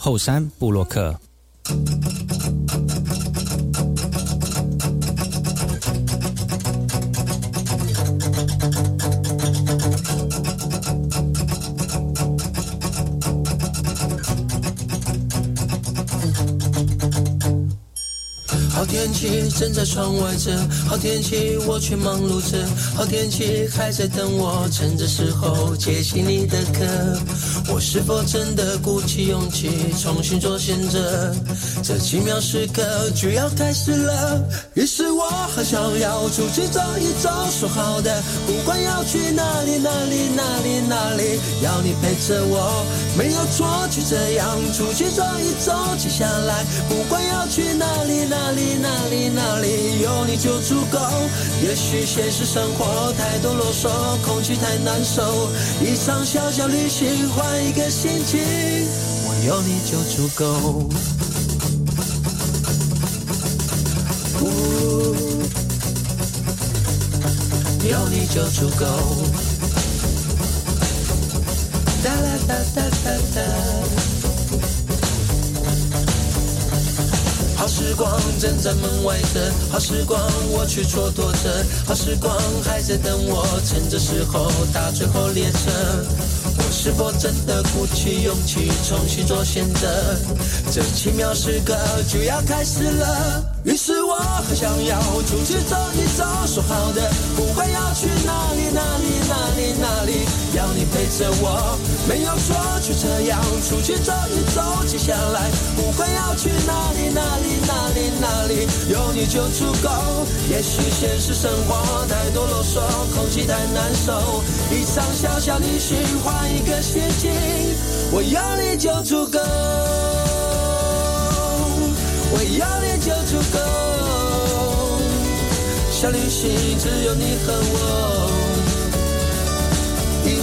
后山部落客。天气正在窗外着，好天气我却忙碌着，好天气还在等我，趁着时候接起你的课。我是否真的鼓起勇气重新做选择？这奇妙时刻就要开始了，于是我很想要出去走一走，说好的，不管要去哪里哪里哪里哪里，要你陪着我，没有错，就这样出去走一走，接下来不管要去哪里哪里哪。里哪里有你就足够。也许现实生活太多啰嗦，空气太难受。一场小小旅行，换一个心情，我有你就足够。有你就足够。哒啦哒哒哒哒。好时光正在门外等，好时光我却蹉跎着，好时光还在等我，趁着时候搭最后列车。我是否真的鼓起勇气重新做选择？这奇妙时刻就要开始了。于是我很想要出去走一走，说好的，不管要去哪里哪里哪里哪里，要你陪着我，没有错，就这样出去走一走。接下来不管要去哪里哪里哪里哪里，有你就足够。也许现实生活太多啰嗦，空气太难受，一场小小旅行换。一个心情，我要你就足够，我要你就足够。小旅行只有你和我，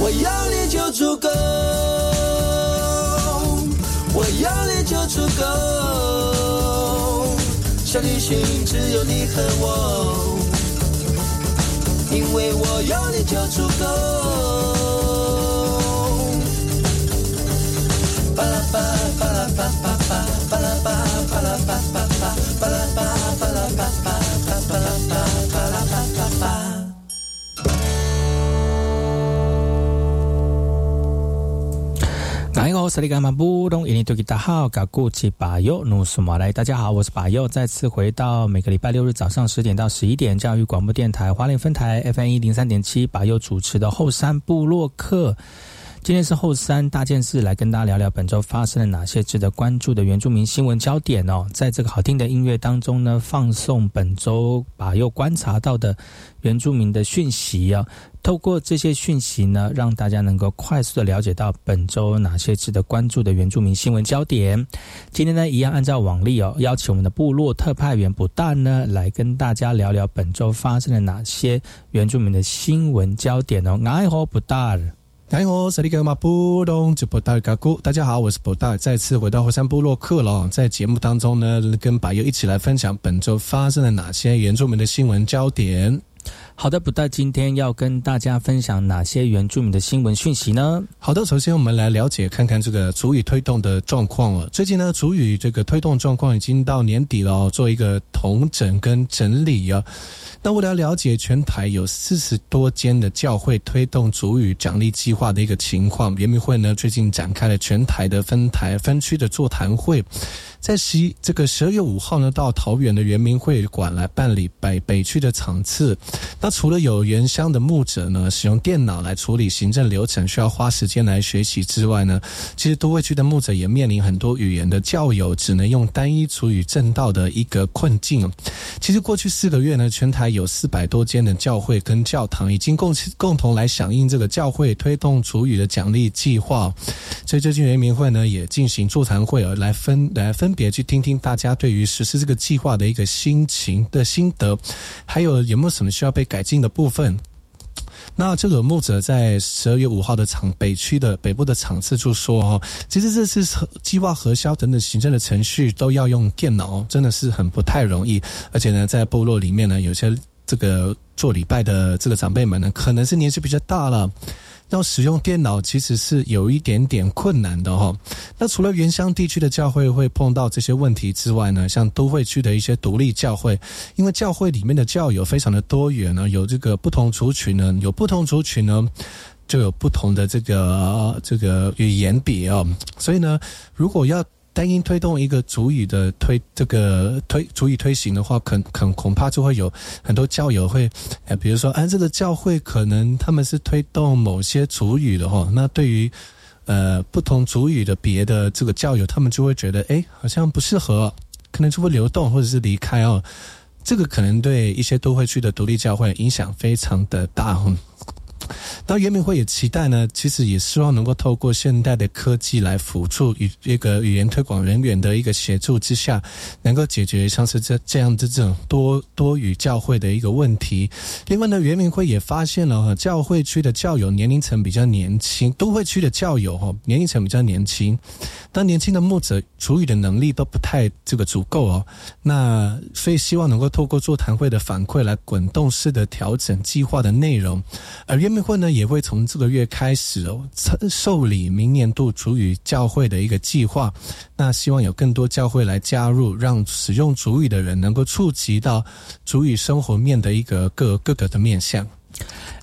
我要你就足够。我要你就足够，小旅行只有你和我，因为我有你就足够。巴拉巴巴拉巴巴巴巴拉巴巴拉巴巴大家好，萨利干马布东，印尼多吉达号，嘎古吉巴尤努苏马来。大家好，我是巴尤，再次回到每个礼拜六日早上十点到十一点，教育广播电台花莲分台 FM 一零三点七，巴尤主持的后山部落客。今天是后三大件事，来跟大家聊聊本周发生了哪些值得关注的原住民新闻焦点哦。在这个好听的音乐当中呢，放送本周把又观察到的原住民的讯息啊。透过这些讯息呢，让大家能够快速的了解到本周哪些值得关注的原住民新闻焦点。今天呢，一样按照往例哦，邀请我们的部落特派员不但呢，来跟大家聊聊本周发生了哪些原住民的新闻焦点哦。爱好不大。大家好，萨利格马布隆就布达嘎古。大家好，我是布达，再次回到火山部落克了。在节目当中呢，跟白友一起来分享本周发生了哪些原住民的新闻焦点。好的，不带今天要跟大家分享哪些原住民的新闻讯息呢？好的，首先我们来了解看看这个主语推动的状况了。最近呢，主语这个推动状况已经到年底了，做一个统整跟整理啊。那为了了解全台有四十多间的教会推动主语奖励计划的一个情况，联民会呢最近展开了全台的分台分区的座谈会。在十这个十二月五号呢，到桃园的圆明会馆来办理北北区的场次。那除了有原乡的牧者呢，使用电脑来处理行政流程，需要花时间来学习之外呢，其实都会区的牧者也面临很多语言的教友只能用单一主语正道的一个困境。其实过去四个月呢，全台有四百多间的教会跟教堂已经共共同来响应这个教会推动主语的奖励计划，所以最近人民会呢也进行座谈会，来分来分别去听听大家对于实施这个计划的一个心情的心得，还有有没有什么需要被改进的部分。那这个牧者在十二月五号的场北区的北部的场次就说哦，其实这次计划核销等等行政的程序都要用电脑，真的是很不太容易。而且呢，在部落里面呢，有些这个做礼拜的这个长辈们呢，可能是年纪比较大了。要使用电脑其实是有一点点困难的哈。那除了原乡地区的教会会碰到这些问题之外呢，像都会区的一些独立教会，因为教会里面的教友非常的多元呢，有这个不同族群呢，有不同族群呢，就有不同的这个这个语言比哦，所以呢，如果要。单音推动一个主语的推这个推主语推行的话，可可恐怕就会有很多教友会，呃，比如说，哎，这个教会可能他们是推动某些主语的哈，那对于呃不同主语的别的这个教友，他们就会觉得，哎，好像不适合，可能就会流动或者是离开哦。这个可能对一些都会区的独立教会影响非常的大。那圆明会也期待呢，其实也希望能够透过现代的科技来辅助与一个语言推广人员的一个协助之下，能够解决像是这这样的这种多多语教会的一个问题。另外呢，圆明会也发现了哈，教会区的教友年龄层比较年轻，都会区的教友哈年龄层比较年轻，当年轻的牧者主语的能力都不太这个足够哦。那所以希望能够透过座谈会的反馈来滚动式的调整计划的内容，而圆会呢。也会从这个月开始哦，受理明年度主语教会的一个计划。那希望有更多教会来加入，让使用主语的人能够触及到主语生活面的一个各各个的面向。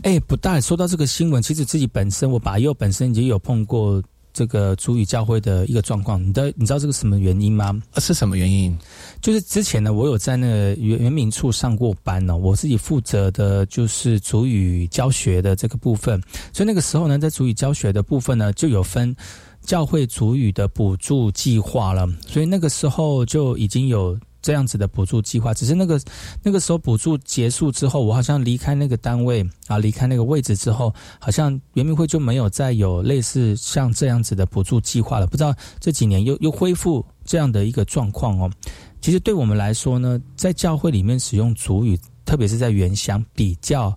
哎，不大说到这个新闻，其实自己本身我把右本身也有碰过。这个主语教会的一个状况，你的你知道这个什么原因吗？是什么原因？就是之前呢，我有在那个原原民处上过班呢，我自己负责的就是主语教学的这个部分，所以那个时候呢，在主语教学的部分呢，就有分教会主语的补助计划了，所以那个时候就已经有。这样子的补助计划，只是那个那个时候补助结束之后，我好像离开那个单位啊，离开那个位置之后，好像圆明会就没有再有类似像这样子的补助计划了。不知道这几年又又恢复这样的一个状况哦。其实对我们来说呢，在教会里面使用主语，特别是在原乡比较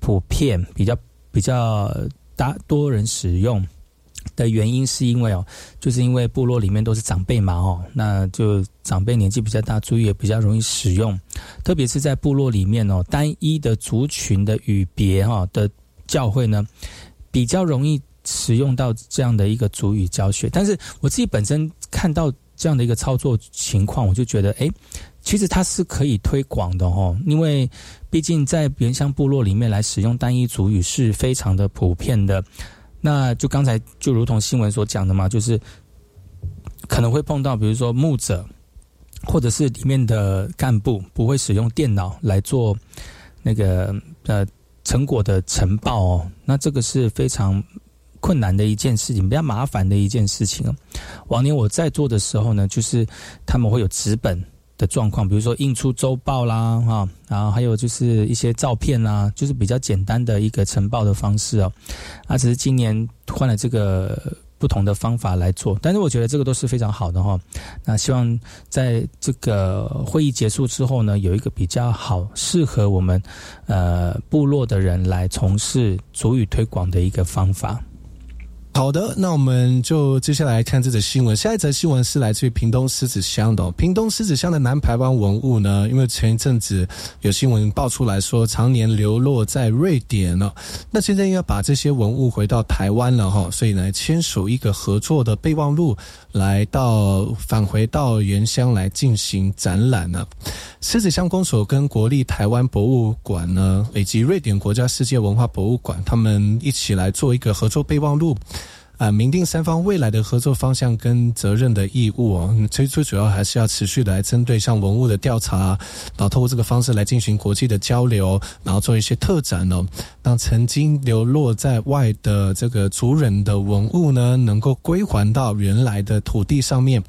普遍、比较比较大多人使用。的原因是因为哦，就是因为部落里面都是长辈嘛哦，那就长辈年纪比较大，注意也比较容易使用，特别是在部落里面哦，单一的族群的语别哈的教会呢，比较容易使用到这样的一个主语教学。但是我自己本身看到这样的一个操作情况，我就觉得哎，其实它是可以推广的哦，因为毕竟在原乡部落里面来使用单一主语是非常的普遍的。那就刚才就如同新闻所讲的嘛，就是可能会碰到，比如说牧者，或者是里面的干部不会使用电脑来做那个呃成果的呈报哦，那这个是非常困难的一件事情，比较麻烦的一件事情往年我在做的时候呢，就是他们会有纸本。的状况，比如说印出周报啦，哈，然后还有就是一些照片啦，就是比较简单的一个呈报的方式哦。啊，只是今年换了这个不同的方法来做，但是我觉得这个都是非常好的哈。那希望在这个会议结束之后呢，有一个比较好适合我们呃部落的人来从事主语推广的一个方法。好的，那我们就接下来看这则新闻。下一则新闻是来自于屏东狮子乡的。屏东狮子乡的南台湾文物呢，因为前一阵子有新闻爆出来说，常年流落在瑞典了。那现在要把这些文物回到台湾了哈，所以呢，签署一个合作的备忘录，来到返回到原乡来进行展览呢。狮子乡公所跟国立台湾博物馆呢，以及瑞典国家世界文化博物馆，他们一起来做一个合作备忘录。啊，明定三方未来的合作方向跟责任的义务哦。最最主要还是要持续的来针对像文物的调查，然后透过这个方式来进行国际的交流，然后做一些特展哦，让曾经流落在外的这个族人的文物呢，能够归还到原来的土地上面。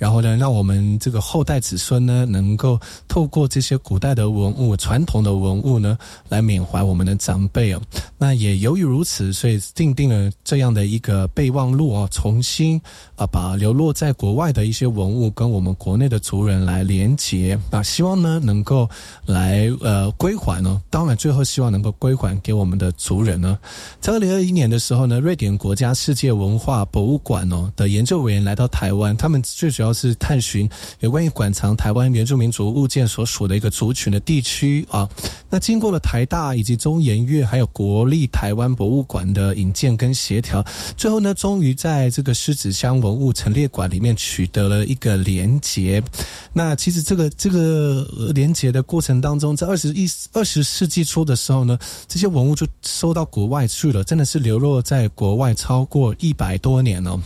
然后呢，让我们这个后代子孙呢，能够透过这些古代的文物、传统的文物呢，来缅怀我们的长辈哦。那也由于如此，所以定定了这样的一个备忘录哦，重新啊，把流落在国外的一些文物跟我们国内的族人来连接啊，希望呢能够来呃归还呢。当然，最后希望能够归还给我们的族人呢。在二零二一年的时候呢，瑞典国家世界文化博物馆哦的研究委员来到台湾，他们最主要。是探寻有关于馆藏台湾原住民族物件所属的一个族群的地区啊。那经过了台大以及中研院还有国立台湾博物馆的引荐跟协调，最后呢，终于在这个狮子乡文文物陈列馆里面取得了一个连结。那其实这个这个连结的过程当中，在二十一二十世纪初的时候呢，这些文物就收到国外去了，真的是流落在国外超过一百多年了。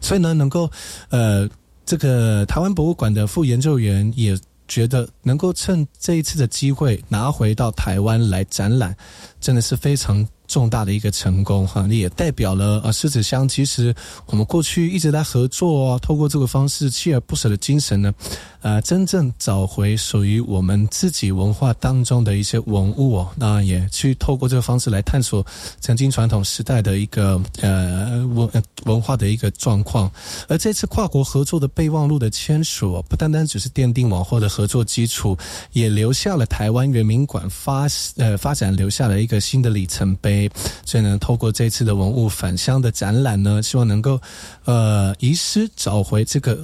所以呢，能够呃。这个台湾博物馆的副研究员也觉得，能够趁这一次的机会拿回到台湾来展览，真的是非常。重大的一个成功哈，也代表了啊狮子乡其实我们过去一直在合作啊，透过这个方式锲而不舍的精神呢，呃，真正找回属于我们自己文化当中的一些文物哦，那也去透过这个方式来探索曾经传统时代的一个呃文文化的一个状况。而这次跨国合作的备忘录的签署，不单单只是奠定往后的合作基础，也留下了台湾原民馆发呃发展留下了一个新的里程碑。所以呢，透过这次的文物返乡的展览呢，希望能够，呃，遗失找回这个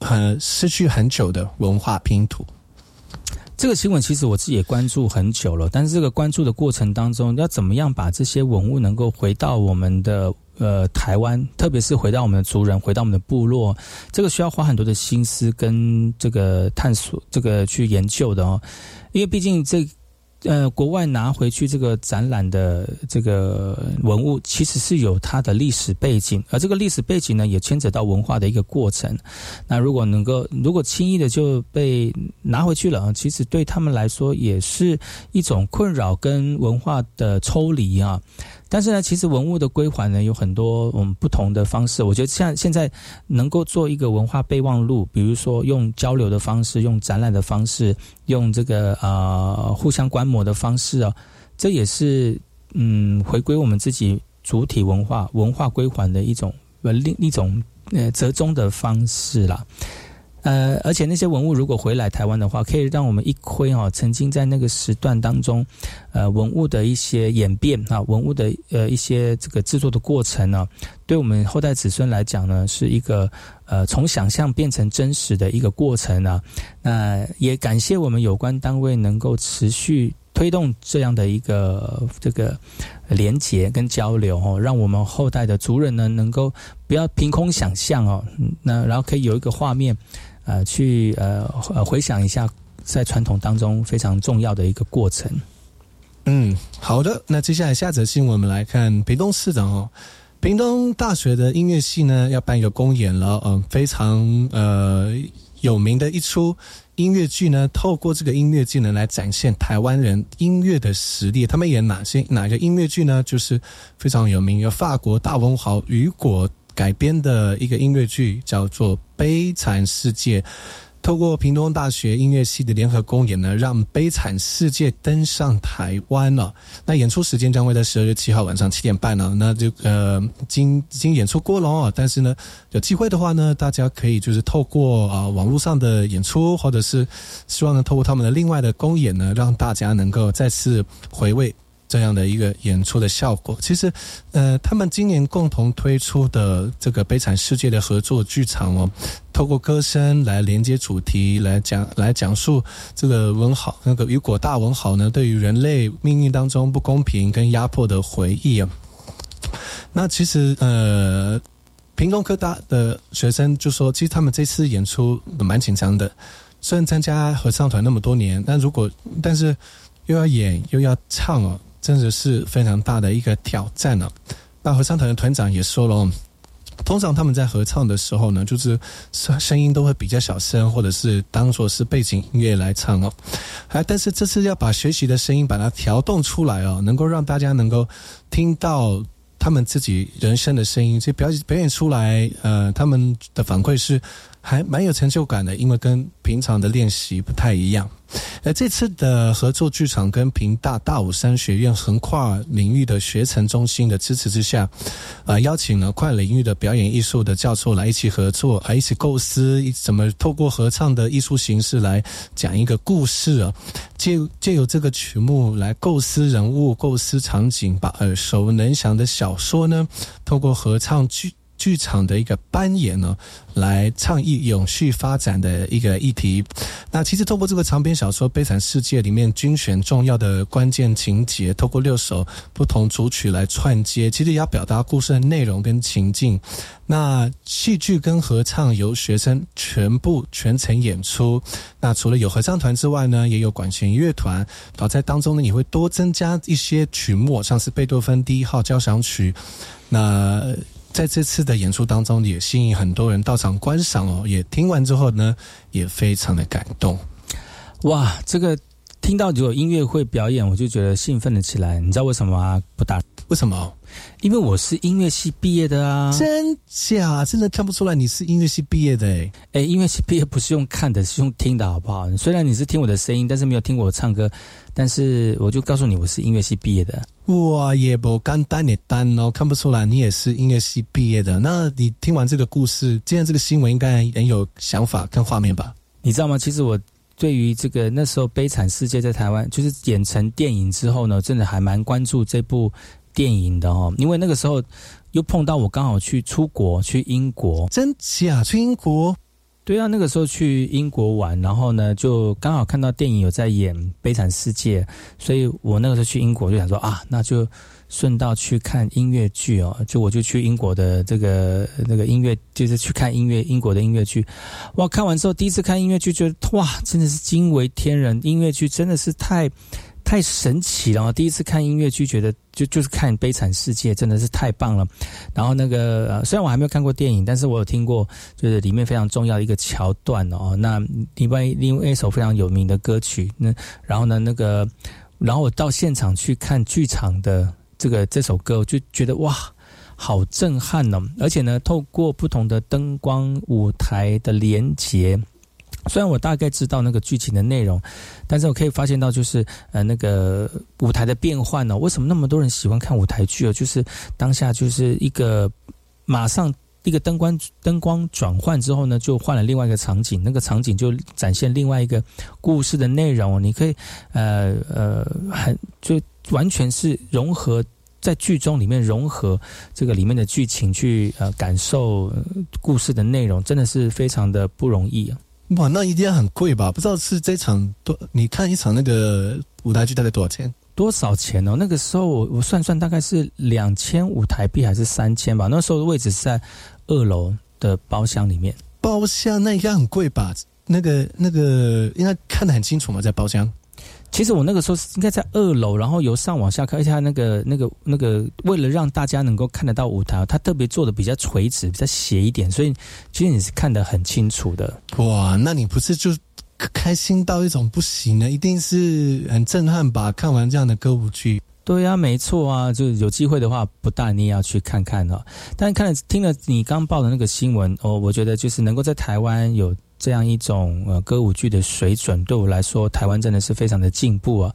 很失去很久的文化拼图。这个新闻其实我自己也关注很久了，但是这个关注的过程当中，要怎么样把这些文物能够回到我们的呃台湾，特别是回到我们的族人，回到我们的部落，这个需要花很多的心思跟这个探索，这个去研究的哦，因为毕竟这。呃，国外拿回去这个展览的这个文物，其实是有它的历史背景，而这个历史背景呢，也牵扯到文化的一个过程。那如果能够，如果轻易的就被拿回去了，其实对他们来说也是一种困扰跟文化的抽离啊。但是呢，其实文物的归还呢有很多我们不同的方式。我觉得像现在能够做一个文化备忘录，比如说用交流的方式，用展览的方式，用这个呃互相观摩的方式啊，这也是嗯回归我们自己主体文化文化归还的一种呃另一种呃折中的方式啦。呃，而且那些文物如果回来台湾的话，可以让我们一窥哈，曾经在那个时段当中，呃，文物的一些演变啊，文物的呃一些这个制作的过程呢，对我们后代子孙来讲呢，是一个呃从想象变成真实的一个过程啊。那也感谢我们有关单位能够持续推动这样的一个这个连结跟交流哦，让我们后代的族人呢，能够不要凭空想象哦，那然后可以有一个画面。呃，去呃呃回想一下，在传统当中非常重要的一个过程。嗯，好的。那接下来下则新闻，我们来看屏东市长哦。屏东大学的音乐系呢，要办一个公演了。嗯，非常呃有名的一出音乐剧呢，透过这个音乐技能来展现台湾人音乐的实力。他们演哪些哪个音乐剧呢？就是非常有名，有法国大文豪雨果。改编的一个音乐剧叫做《悲惨世界》，透过屏东大学音乐系的联合公演呢，让《悲惨世界》登上台湾了。那演出时间将会在十二月七号晚上七点半呢。那就呃，经已经演出过了哦。但是呢，有机会的话呢，大家可以就是透过啊网络上的演出，或者是希望呢透过他们的另外的公演呢，让大家能够再次回味。这样的一个演出的效果，其实，呃，他们今年共同推出的这个《悲惨世界》的合作剧场哦，透过歌声来连接主题，来讲来讲述这个文豪那个雨果大文豪呢，对于人类命运当中不公平跟压迫的回忆啊。那其实，呃，屏东科大的学生就说，其实他们这次演出蛮紧张的，虽然参加合唱团那么多年，但如果但是又要演又要唱哦。真的是非常大的一个挑战了。那合唱团的团长也说了。通常他们在合唱的时候呢，就是声声音都会比较小声，或者是当做是背景音乐来唱哦。哎，但是这次要把学习的声音把它调动出来哦，能够让大家能够听到他们自己人声的声音，这表表演出来，呃，他们的反馈是。还蛮有成就感的，因为跟平常的练习不太一样。呃，这次的合作剧场跟平大大武山学院横跨领域的学程中心的支持之下，啊，邀请了跨领域的表演艺术的教授来一起合作，啊，一起构思怎么透过合唱的艺术形式来讲一个故事啊，借借由这个曲目来构思人物、构思场景，把耳熟能详的小说呢，透过合唱剧。剧场的一个扮演呢，来倡议永续发展的一个议题。那其实透过这个长篇小说《悲惨世界》里面精选重要的关键情节，透过六首不同主曲来串接，其实也要表达故事的内容跟情境。那戏剧跟合唱由学生全部全程演出。那除了有合唱团之外呢，也有管弦乐团。然后在当中呢，也会多增加一些曲目，像是贝多芬第一号交响曲。那在这次的演出当中，也吸引很多人到场观赏哦。也听完之后呢，也非常的感动。哇，这个听到有音乐会表演，我就觉得兴奋了起来。你知道为什么吗？不打，为什么？因为我是音乐系毕业的啊！真假？真的看不出来你是音乐系毕业的哎！哎，音乐系毕业不是用看的，是用听的，好不好？虽然你是听我的声音，但是没有听我唱歌，但是我就告诉你，我是音乐系毕业的。哇，也不干单也单哦，看不出来你也是音乐系毕业的。那你听完这个故事，今天这个新闻应该很有想法跟画面吧？你知道吗？其实我对于这个那时候《悲惨世界》在台湾就是演成电影之后呢，真的还蛮关注这部电影的哦。因为那个时候又碰到我刚好去出国去英国，真假去英国？对啊，那个时候去英国玩，然后呢，就刚好看到电影有在演《悲惨世界》，所以我那个时候去英国就想说啊，那就顺道去看音乐剧哦，就我就去英国的这个那个音乐，就是去看音乐英国的音乐剧。哇，看完之后第一次看音乐剧，觉得哇，真的是惊为天人，音乐剧真的是太。太神奇了！第一次看音乐剧，觉得就就是看《悲惨世界》，真的是太棒了。然后那个呃虽然我还没有看过电影，但是我有听过，就是里面非常重要的一个桥段哦。那另外另外一首非常有名的歌曲，那然后呢，那个然后我到现场去看剧场的这个这首歌，我就觉得哇，好震撼哦！而且呢，透过不同的灯光舞台的连接。虽然我大概知道那个剧情的内容，但是我可以发现到，就是呃，那个舞台的变换呢，为什么那么多人喜欢看舞台剧哦？就是当下就是一个马上一个灯光灯光转换之后呢，就换了另外一个场景，那个场景就展现另外一个故事的内容。你可以呃呃，很就完全是融合在剧中里面融合这个里面的剧情去呃感受故事的内容，真的是非常的不容易啊。哇，那一定很贵吧？不知道是这场多？你看一场那个舞台剧大概多少钱？多少钱哦？那个时候我我算算，大概是两千五台币还是三千吧？那时候的位置是在二楼的包厢里面。包厢那应该很贵吧？那个那个应该看得很清楚嘛？在包厢？其实我那个时候应该在二楼，然后由上往下看，而且那个、那个、那个，为了让大家能够看得到舞台，它特别做的比较垂直、比较斜一点，所以其实你是看得很清楚的。哇，那你不是就开心到一种不行呢？一定是很震撼吧？看完这样的歌舞剧，对呀，没错啊，就有机会的话，不但你也要去看看哦。但看了听了你刚报的那个新闻哦，我觉得就是能够在台湾有。这样一种呃歌舞剧的水准，对我来说，台湾真的是非常的进步啊。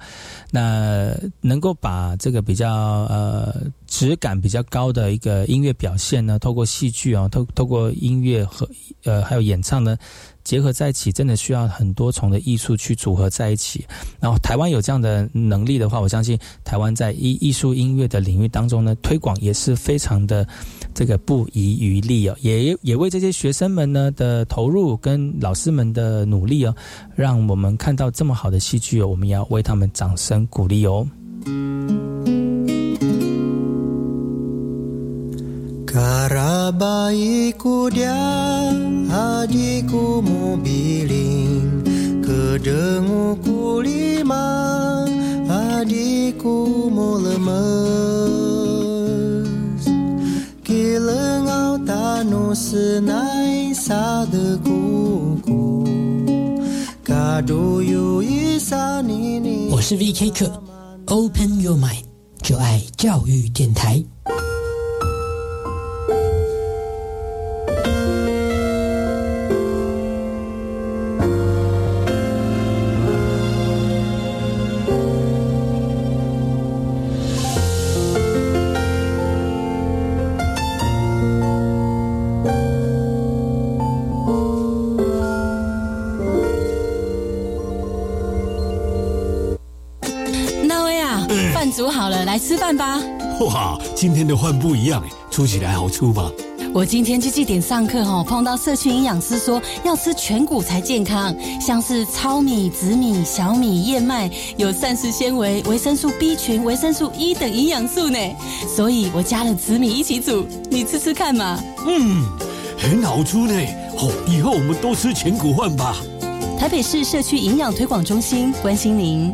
那能够把这个比较呃质感比较高的一个音乐表现呢，透过戏剧啊，透透过音乐和呃还有演唱呢。结合在一起，真的需要很多重的艺术去组合在一起。然后台湾有这样的能力的话，我相信台湾在艺艺术音乐的领域当中呢，推广也是非常的这个不遗余力哦。也也为这些学生们呢的投入跟老师们的努力哦，让我们看到这么好的戏剧哦，我们也要为他们掌声鼓励哦。Karabaiku dia adikku mobiling Kedenguku lima adikku mau lemes 是奈萨的姑姑。我是 VK 课，Open Your Mind，就爱教育电台。煮好了，来吃饭吧！哇，今天的饭不一样哎，煮起来好粗吧？我今天去祭点上课哈，碰到社区营养师说要吃全谷才健康，像是糙米、紫米、小米、燕麦，有膳食纤维、维生素 B 群、维生素 E 等营养素呢。所以我加了紫米一起煮，你吃吃看嘛。嗯，很好吃呢。好，以后我们都吃全谷饭吧。台北市社区营养推广中心关心您。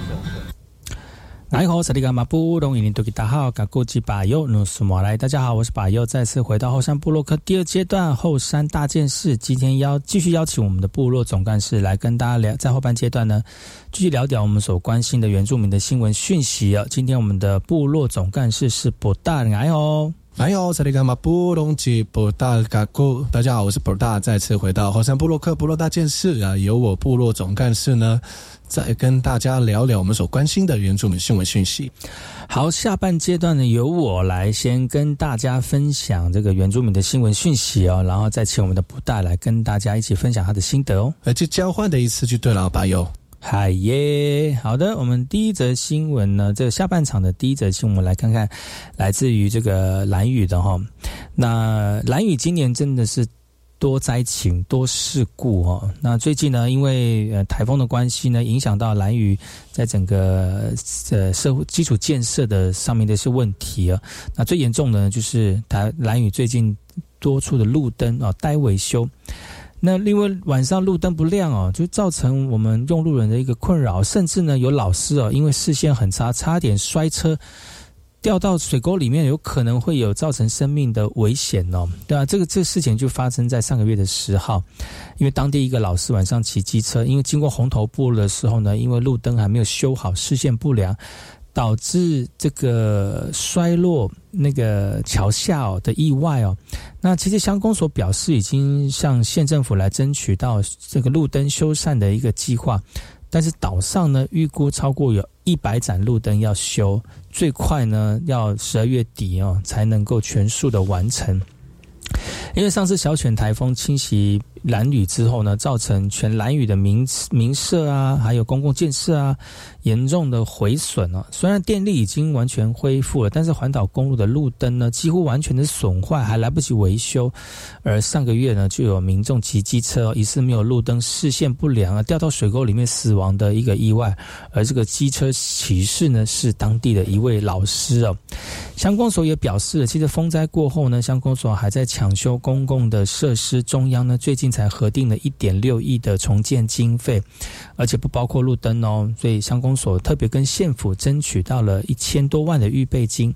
你好，萨利伽马布隆伊尼多吉达好，嘎古吉巴尤努苏马来，大家好，我是巴尤，再次回到后山部落克第二阶段后山大件事。今天邀继续邀请我们的部落总干事来跟大家聊，在后半阶段呢，继续聊聊我们所关心的原住民的新闻讯息啊。今天我们的部落总干事是博大，来好，你好，萨利伽马布隆吉博大嘎古，大家好，我是博大，再次回到火山部落克部落大件事啊，由我部落总干事呢。再跟大家聊聊我们所关心的原住民新闻讯息。好，下半阶段呢，由我来先跟大家分享这个原住民的新闻讯息哦，然后再请我们的布大来跟大家一起分享他的心得哦。呃，就交换的一次就对了，吧友。嗨耶，好的，我们第一则新闻呢，这下半场的第一则新闻，我们来看看，来自于这个蓝雨的哈。那蓝雨今年真的是。多灾情、多事故哦。那最近呢，因为呃台风的关系呢，影响到蓝屿在整个呃社会基础建设的上面的一些问题啊。那最严重的就是台蓝屿最近多处的路灯啊待维修。那另外晚上路灯不亮哦，就造成我们用路人的一个困扰，甚至呢有老师哦，因为视线很差，差点摔车。掉到水沟里面，有可能会有造成生命的危险哦，对啊，这个这个事情就发生在上个月的十号，因为当地一个老师晚上骑机车，因为经过红头部的时候呢，因为路灯还没有修好，视线不良，导致这个衰落那个桥下哦的意外哦。那其实乡公所表示已经向县政府来争取到这个路灯修缮的一个计划。但是岛上呢，预估超过有一百盏路灯要修，最快呢要十二月底哦才能够全数的完成。因为上次小犬台风侵袭蓝雨之后呢，造成全蓝雨的民民社啊，还有公共建设啊，严重的毁损啊。虽然电力已经完全恢复了，但是环岛公路的路灯呢，几乎完全的损坏，还来不及维修。而上个月呢，就有民众骑机车疑似没有路灯，视线不良啊，掉到水沟里面死亡的一个意外。而这个机车骑士呢，是当地的一位老师哦。乡公所也表示了，其实风灾过后呢，乡公所还在抢修公共的设施。中央呢，最近才核定了一点六亿的重建经费，而且不包括路灯哦。所以乡公所特别跟县府争取到了一千多万的预备金，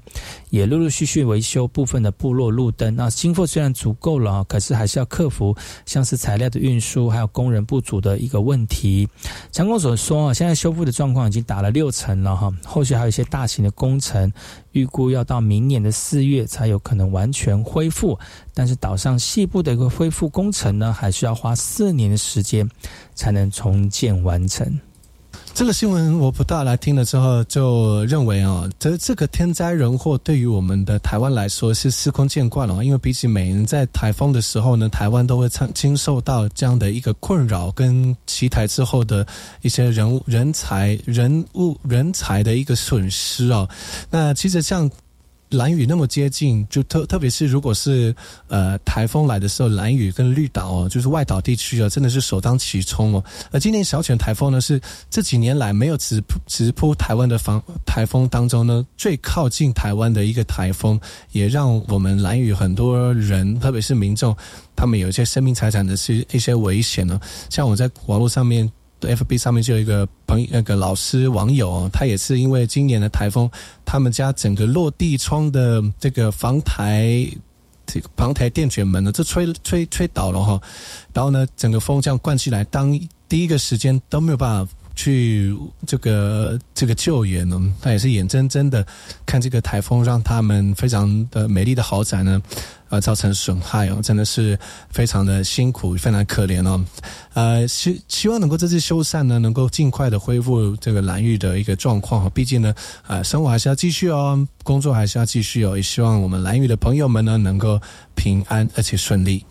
也陆陆续续维修部分的部落路灯。那经费虽然足够了，可是还是要克服像是材料的运输还有工人不足的一个问题。乡公所说啊，现在修复的状况已经打了六成了哈，后续还有一些大型的工程。预估要到明年的四月才有可能完全恢复，但是岛上西部的一个恢复工程呢，还需要花四年的时间才能重建完成。这个新闻我不大来听了之后，就认为啊，这这个天灾人祸对于我们的台湾来说是司空见惯了。因为比起每年在台风的时候呢，台湾都会经经受到这样的一个困扰，跟奇台之后的一些人人才、人物、人才的一个损失啊。那其实像。蓝雨那么接近，就特特别是如果是呃台风来的时候，蓝雨跟绿岛哦，就是外岛地区啊，真的是首当其冲哦。而今年小犬台风呢，是这几年来没有直直扑台湾的防台风当中呢，最靠近台湾的一个台风，也让我们蓝雨很多人，特别是民众，他们有一些生命财产的是一些危险呢。像我在网络上面。F.B. 上面就有一个朋，那个老师网友，他也是因为今年的台风，他们家整个落地窗的这个防台，这个防台电卷门呢，就吹吹吹倒了哈，然后呢，整个风这样灌进来，当第一个时间都没有办法。去这个这个救援呢，他也是眼睁睁的看这个台风让他们非常的美丽的豪宅呢，而，造成损害哦，真的是非常的辛苦，非常可怜哦。呃，希希望能够这次修缮呢，能够尽快的恢复这个蓝玉的一个状况毕竟呢，呃，生活还是要继续哦，工作还是要继续哦，也希望我们蓝玉的朋友们呢，能够平安而且顺利。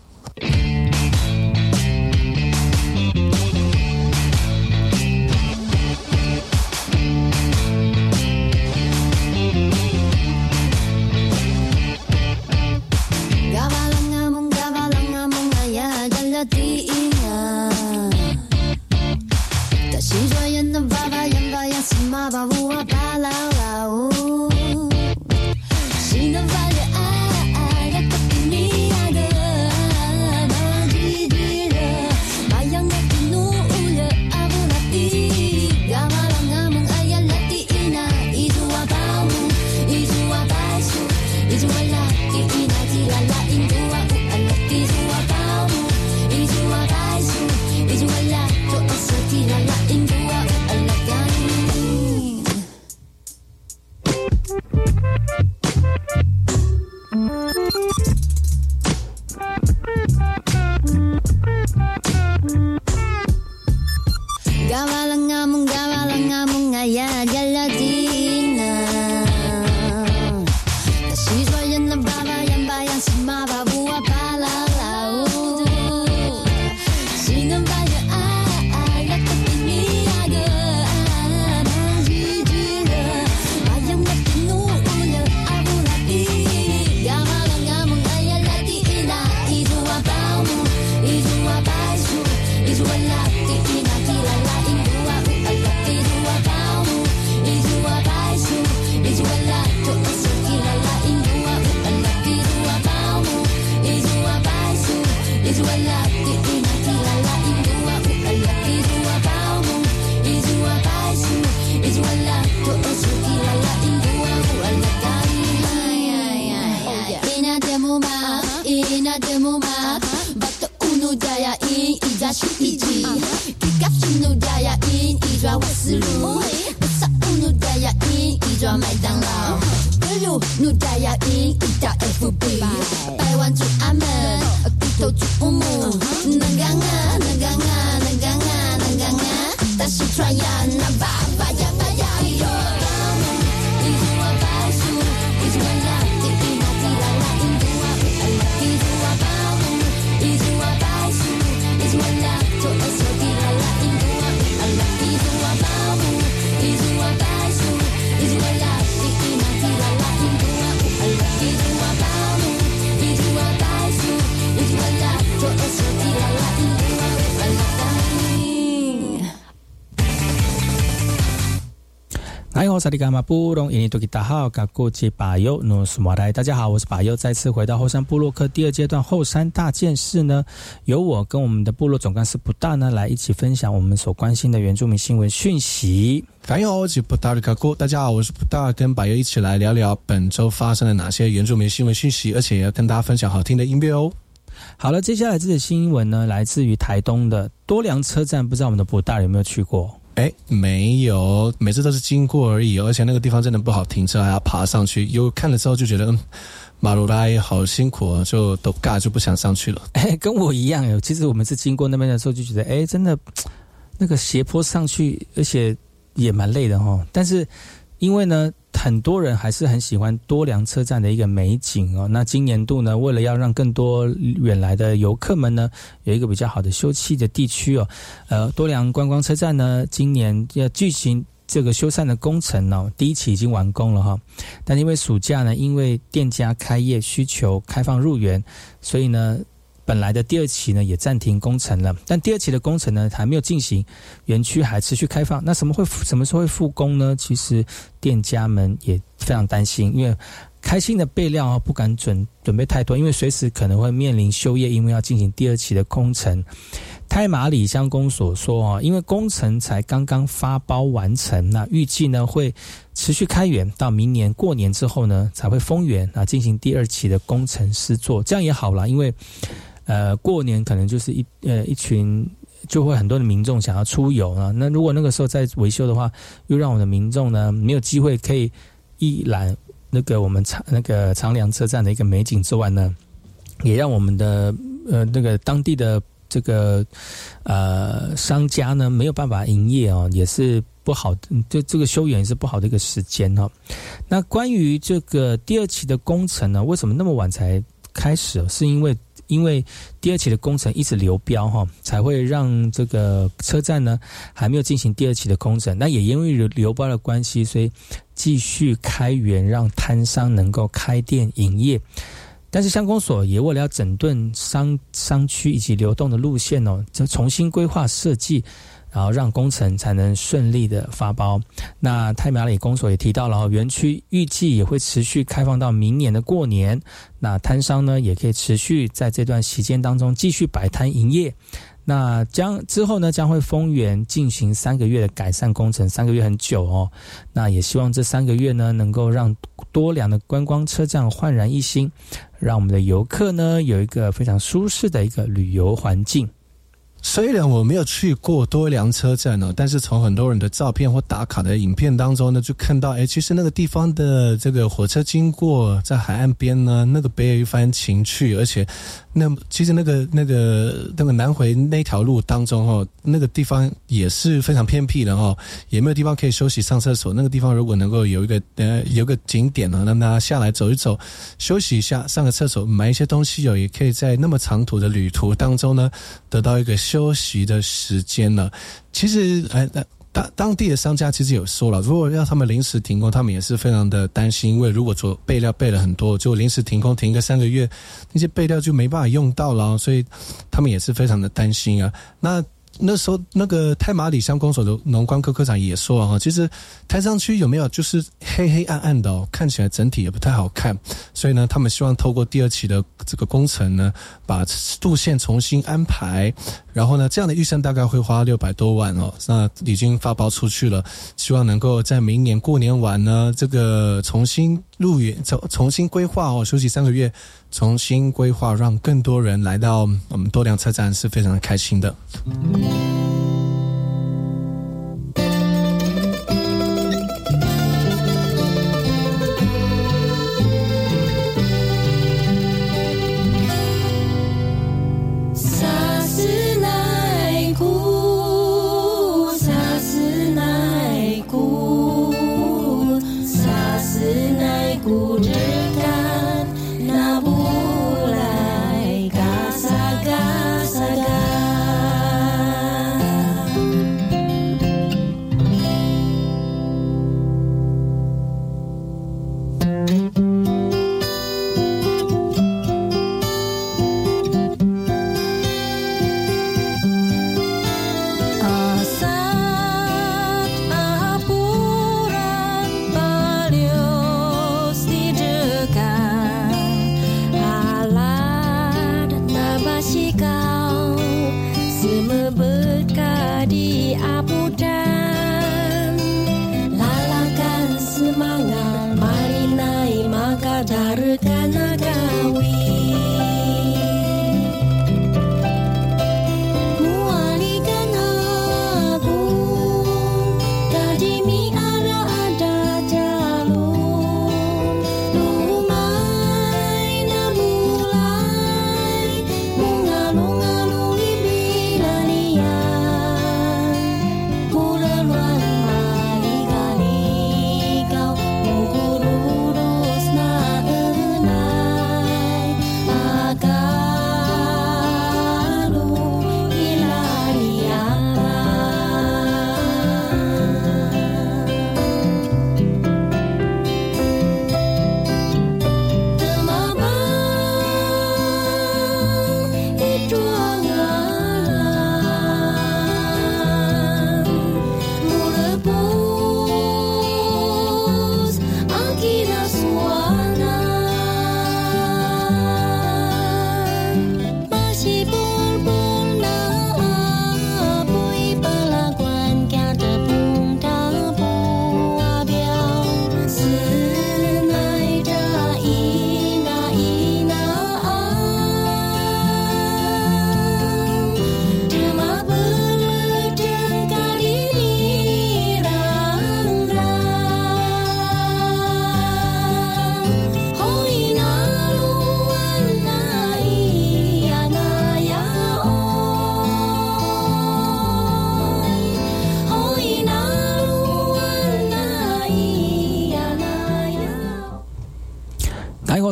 好，萨利伽马布隆伊尼多吉达好，嘎古吉巴尤努斯马来。大家好，我是巴尤，再次回到后山部落克第二阶段后山大件事呢，由我跟我们的部落总干事不大呢来一起分享我们所关心的原住民新闻讯息。大的嘎古，大家好，我是布大，跟巴尤一起来聊聊本周发生了哪些原住民新闻讯息，而且要跟大家分享好听的音乐哦。好了，接下来这则新闻呢，来自于台东的多良车站，不知道我们的不大有没有去过？哎，没有，每次都是经过而已，而且那个地方真的不好停车，还要爬上去。有看了之后就觉得，嗯，马路拉好辛苦，就都尬就不想上去了。哎，跟我一样哎。其实我们是经过那边的时候就觉得，哎，真的那个斜坡上去，而且也蛮累的哈。但是因为呢。很多人还是很喜欢多良车站的一个美景哦。那今年度呢，为了要让更多远来的游客们呢，有一个比较好的休憩的地区哦，呃，多良观光车站呢，今年要进行这个修缮的工程哦，第一期已经完工了哈。但因为暑假呢，因为店家开业需求开放入园，所以呢。本来的第二期呢也暂停工程了，但第二期的工程呢还没有进行，园区还持续开放。那什么会什么时候会复工呢？其实店家们也非常担心，因为开心的备料啊不敢准准备太多，因为随时可能会面临休业，因为要进行第二期的工程。泰马里乡公所说啊，因为工程才刚刚发包完成，那预计呢会持续开园到明年过年之后呢才会封园啊，进行第二期的工程施作，这样也好了，因为。呃，过年可能就是一呃一群就会很多的民众想要出游啊。那如果那个时候在维修的话，又让我们的民众呢没有机会可以一览那个我们长那个长良车站的一个美景之外呢，也让我们的呃那个当地的这个呃商家呢没有办法营业哦，也是不好，就这个修园也是不好的一个时间哈。那关于这个第二期的工程呢，为什么那么晚才开始？是因为因为第二期的工程一直流标哈，才会让这个车站呢还没有进行第二期的工程。那也因为流标的关系，所以继续开源，让摊商能够开店营业。但是乡公所也为了要整顿商商区以及流动的路线哦，就重新规划设计。然后让工程才能顺利的发包。那太苗里公所也提到了，园区预计也会持续开放到明年的过年。那摊商呢，也可以持续在这段期间当中继续摆摊营业。那将之后呢，将会封园进行三个月的改善工程，三个月很久哦。那也希望这三个月呢，能够让多良的观光车站焕然一新，让我们的游客呢有一个非常舒适的一个旅游环境。虽然我没有去过多良车站呢，但是从很多人的照片或打卡的影片当中呢，就看到，哎，其实那个地方的这个火车经过在海岸边呢，那个别有一番情趣，而且。那其实那个那个那个南回那条路当中哦，那个地方也是非常偏僻的哦，也没有地方可以休息上厕所。那个地方如果能够有一个呃有个景点呢，让大家下来走一走，休息一下，上个厕所，买一些东西哦，也可以在那么长途的旅途当中呢，得到一个休息的时间呢。其实哎那。当当地的商家其实有说了，如果让他们临时停工，他们也是非常的担心，因为如果做备料备了很多，就临时停工停个三个月，那些备料就没办法用到了，所以他们也是非常的担心啊。那。那时候，那个太马里乡公所的农关科科长也说啊，其实台上区有没有就是黑黑暗暗的哦，看起来整体也不太好看。所以呢，他们希望透过第二期的这个工程呢，把路线重新安排。然后呢，这样的预算大概会花六百多万哦，那已经发包出去了。希望能够在明年过年晚呢，这个重新入园重重新规划哦，休息三个月。重新规划，让更多人来到我们多良车站，是非常的开心的。Mm-hmm.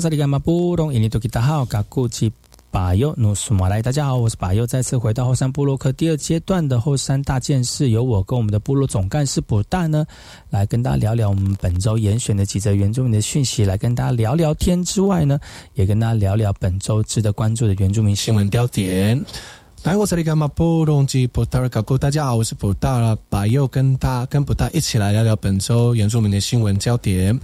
萨利干马布隆，印尼多吉达好，嘎古吉巴尤努苏马来，大家好，我是巴尤，再次回到后山部落克第二阶段的后山大件事，由我跟我们的部落总干事卜大呢，来跟大家聊聊我们本周严选的几则原住民的讯息，来跟大家聊聊天之外呢，也跟大家聊聊本周值得关注的原住民新闻焦点。来，我这里干嘛布隆吉卜大嘎古，大家好，我是卜大，巴尤跟大跟卜大一起来聊聊本周原住民的新闻焦点。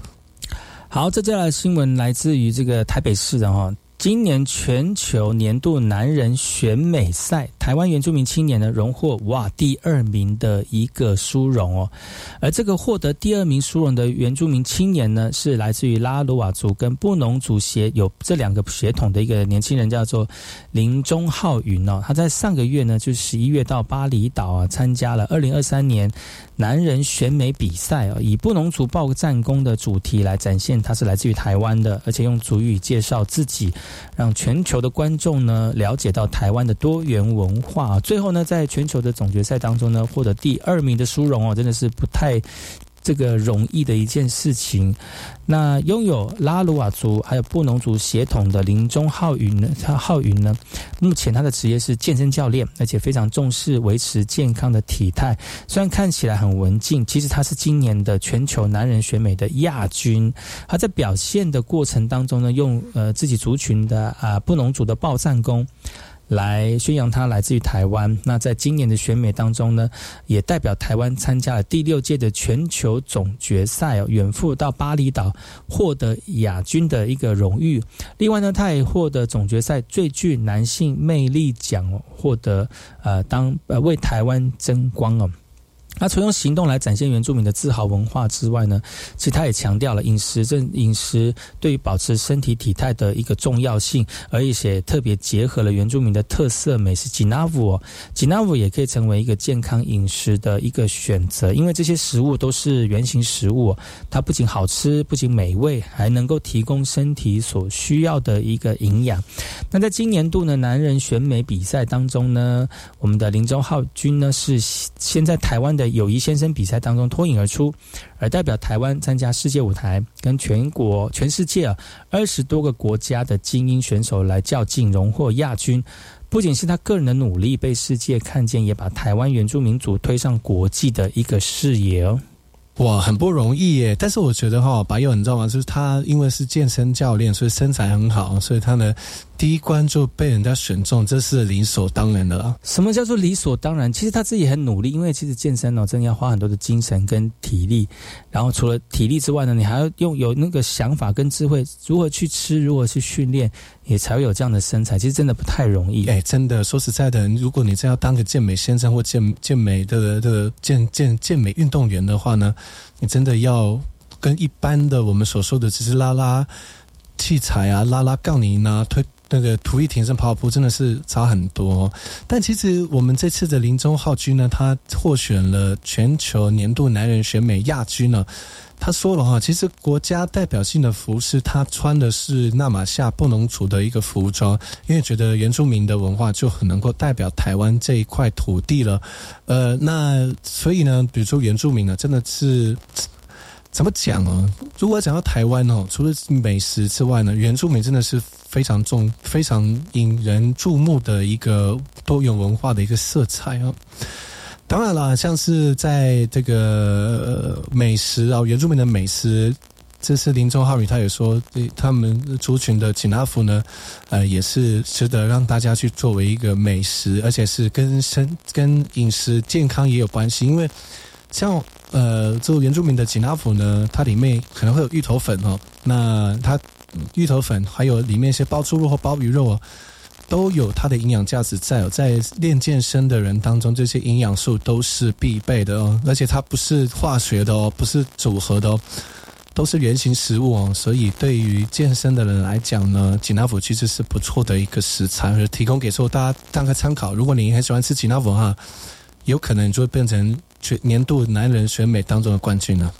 好，这条新闻来自于这个台北市的哈。今年全球年度男人选美赛，台湾原住民青年呢荣获哇第二名的一个殊荣哦。而这个获得第二名殊荣的原住民青年呢，是来自于拉鲁瓦族跟布农族协有这两个血统的一个年轻人，叫做林中浩云哦。他在上个月呢，就十一月到巴厘岛啊，参加了二零二三年男人选美比赛哦，以布农族报战功的主题来展现他是来自于台湾的，而且用族语介绍自己。让全球的观众呢了解到台湾的多元文化。最后呢，在全球的总决赛当中呢，获得第二名的殊荣哦，真的是不太。这个容易的一件事情。那拥有拉鲁瓦族还有布农族血统的林中浩云呢？他浩云呢？目前他的职业是健身教练，而且非常重视维持健康的体态。虽然看起来很文静，其实他是今年的全球男人选美的亚军。他在表现的过程当中呢，用呃自己族群的啊布农族的报战功。来宣扬他来自于台湾。那在今年的选美当中呢，也代表台湾参加了第六届的全球总决赛哦，远赴到巴厘岛获得亚军的一个荣誉。另外呢，他也获得总决赛最具男性魅力奖，获得呃当呃为台湾争光哦。那除了用行动来展现原住民的自豪文化之外呢，其实他也强调了饮食这饮食对于保持身体体态的一个重要性，而且特别结合了原住民的特色美食吉纳乌，吉纳乌也可以成为一个健康饮食的一个选择，因为这些食物都是原型食物，它不仅好吃，不仅美味，还能够提供身体所需要的一个营养。那在今年度呢男人选美比赛当中呢，我们的林中浩君呢是现在台湾的。友谊先生比赛当中脱颖而出，而代表台湾参加世界舞台，跟全国、全世界二十多个国家的精英选手来较劲，荣获亚军。不仅是他个人的努力被世界看见，也把台湾原住民族推上国际的一个视野哦。哇，很不容易耶！但是我觉得哈，白友你知道吗？就是他因为是健身教练，所以身材很好，所以他呢。第一关就被人家选中，这是理所当然的。什么叫做理所当然？其实他自己很努力，因为其实健身哦，真的要花很多的精神跟体力。然后除了体力之外呢，你还要用有那个想法跟智慧，如何去吃，如何去训练，也才会有这样的身材。其实真的不太容易。哎，真的说实在的，如果你真要当个健美先生或健健美的的健健健美运动员的话呢，你真的要跟一般的我们所说的只是拉拉。器材啊，拉拉杠铃啊，推那个土力挺身跑步，真的是差很多。但其实我们这次的林中浩君呢，他获选了全球年度男人选美亚军呢。他说了哈，其实国家代表性的服饰，他穿的是纳马夏布农族的一个服装，因为觉得原住民的文化就很能够代表台湾这一块土地了。呃，那所以呢，比如说原住民呢，真的是怎么讲哦？如果讲到台湾哦，除了美食之外呢，原住民真的是非常重、非常引人注目的一个多元文化的一个色彩啊。当然了，像是在这个美食啊，原住民的美食，这次林中浩宇他也说，他们族群的锦拉福呢，呃，也是值得让大家去作为一个美食，而且是跟生跟饮食健康也有关系。因为像呃，做原住民的锦拉福呢，它里面可能会有芋头粉哦，那它芋头粉还有里面一些包猪肉或包鱼肉哦。都有它的营养价值在哦，在练健身的人当中，这些营养素都是必备的哦，而且它不是化学的哦，不是组合的哦，都是原型食物哦，所以对于健身的人来讲呢，吉纳福其实是不错的一个食材，而提供给说大家当个参考。如果你很喜欢吃吉纳福哈，有可能就会变成全年度男人选美当中的冠军了。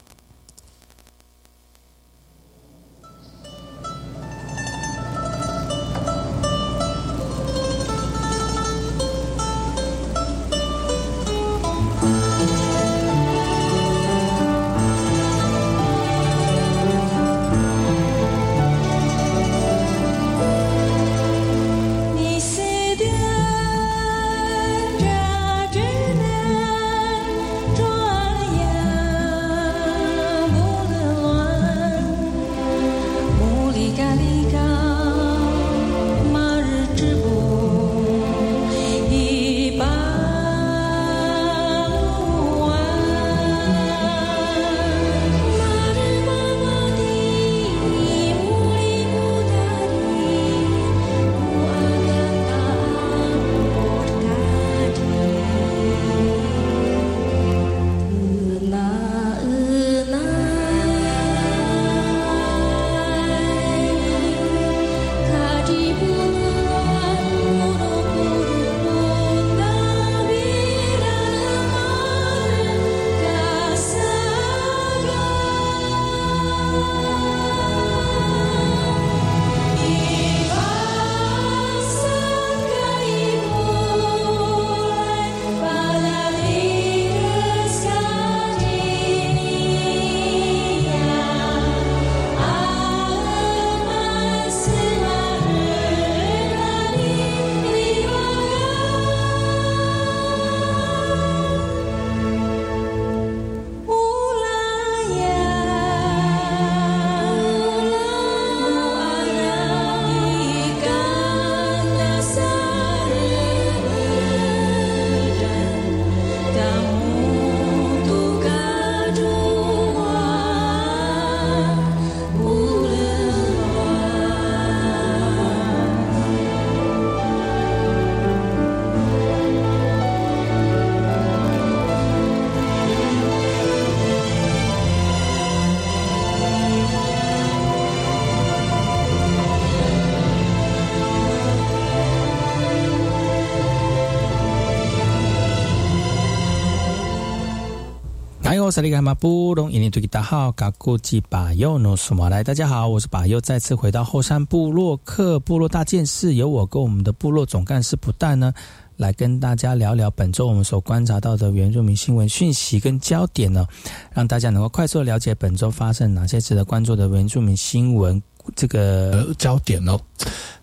萨利卡马布隆伊尼图吉达好，嘎古吉巴尤诺苏马来，大家好，我是巴尤，再次回到后山部落克部落大件事，由我跟我们的部落总干事不但呢，来跟大家聊聊本周我们所观察到的原住民新闻讯息跟焦点呢，让大家能够快速了解本周发生哪些值得关注的原住民新闻这个焦点哦。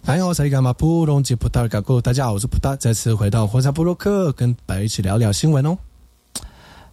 大家好，萨利卡马布隆吉普达嘎古，大家好，我是普达，再次回到后山部落克，跟白一起聊聊新闻哦。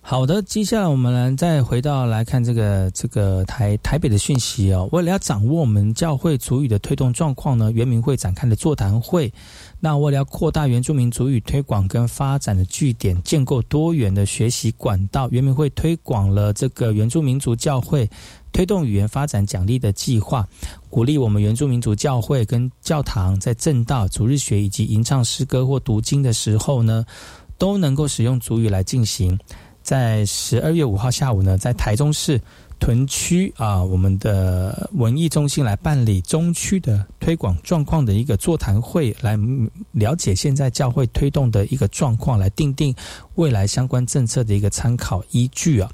好的，接下来我们来再回到来看这个这个台台北的讯息哦。为了要掌握我们教会主语的推动状况呢，原民会展开了座谈会。那为了要扩大原住民族语推广跟发展的据点，建构多元的学习管道，原民会推广了这个原住民族教会推动语言发展奖励的计划，鼓励我们原住民族教会跟教堂在正道、主日学以及吟唱诗歌或读经的时候呢，都能够使用主语来进行。在十二月五号下午呢，在台中市屯区啊，我们的文艺中心来办理中区的推广状况的一个座谈会，来了解现在教会推动的一个状况，来定定未来相关政策的一个参考依据啊。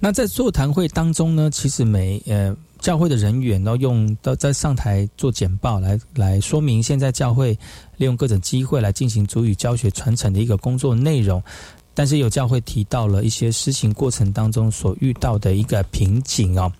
那在座谈会当中呢，其实每呃教会的人员都用都在上台做简报，来来说明现在教会利用各种机会来进行主语教学传承的一个工作内容。但是有教会提到了一些施行过程当中所遇到的一个瓶颈哦。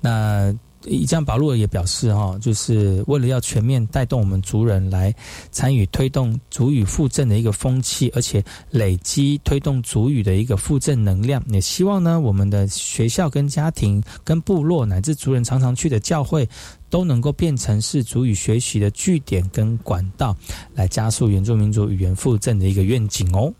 那以这样保罗也表示哈，就是为了要全面带动我们族人来参与推动族语复振的一个风气，而且累积推动族语的一个复振能量，也希望呢我们的学校跟家庭跟部落乃至族人常常去的教会都能够变成是族语学习的据点跟管道，来加速原住民族语言复振的一个愿景哦。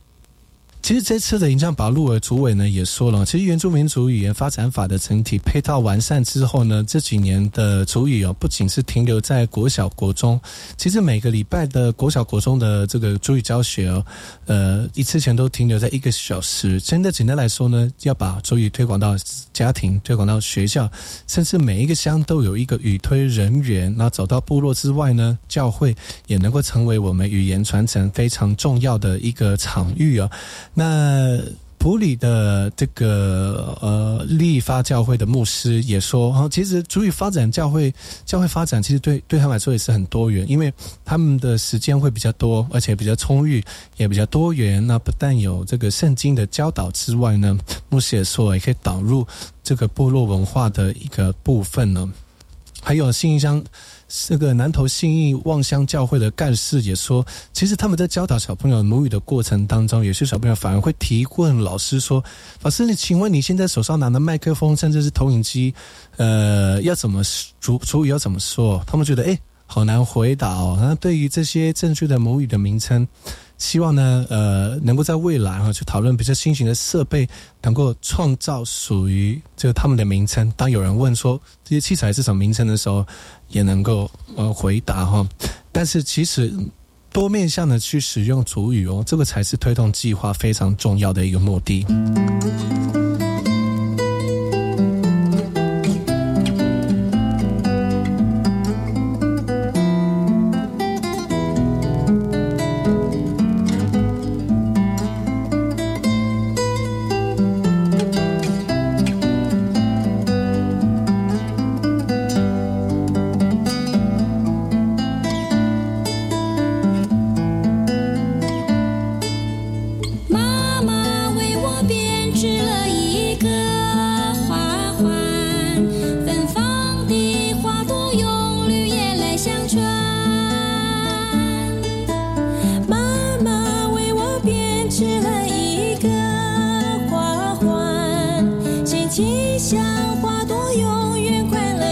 其实这次的影像保路尔主委呢也说了，其实原住民族语言发展法的整体配套完善之后呢，这几年的主语哦，不仅是停留在国小国中，其实每个礼拜的国小国中的这个主语教学哦，呃，一次前都停留在一个小时。真的简单来说呢，要把主语推广到家庭，推广到学校，甚至每一个乡都有一个语推人员。那走到部落之外呢，教会也能够成为我们语言传承非常重要的一个场域哦。那普里的这个呃利发教会的牧师也说，哈，其实足以发展教会，教会发展其实对对他们来说也是很多元，因为他们的时间会比较多，而且比较充裕，也比较多元。那不但有这个圣经的教导之外呢，牧师也说也可以导入这个部落文化的一个部分呢，还有信箱。这个南投信义望乡教会的干事也说，其实他们在教导小朋友母语的过程当中，有些小朋友反而会提问老师说：“老师，你请问你现在手上拿的麦克风甚至是投影机，呃，要怎么主主语要怎么说？”他们觉得哎，好难回答哦。那对于这些正确的母语的名称。希望呢，呃，能够在未来哈去讨论比较新型的设备，能够创造属于这个他们的名称。当有人问说这些器材是什么名称的时候，也能够呃回答哈。但是其实多面向的去使用主语哦，这个才是推动计划非常重要的一个目的。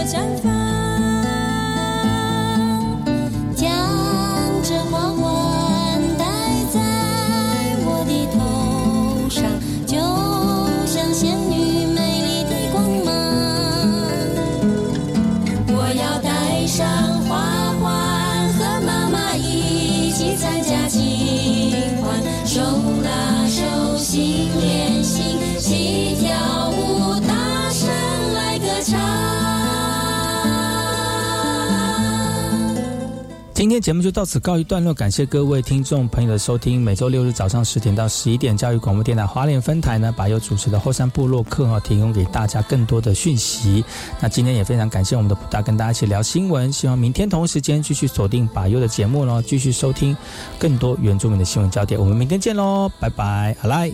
今今天节目就到此告一段落，感谢各位听众朋友的收听。每周六日早上十点到十一点，教育广播电台华联分台呢，把有主持的后山部落客哈，提供给大家更多的讯息。那今天也非常感谢我们的普大跟大家一起聊新闻，希望明天同一时间继续锁定把优的节目喽，继续收听更多原住民的新闻焦点。我们明天见喽，拜拜，好来。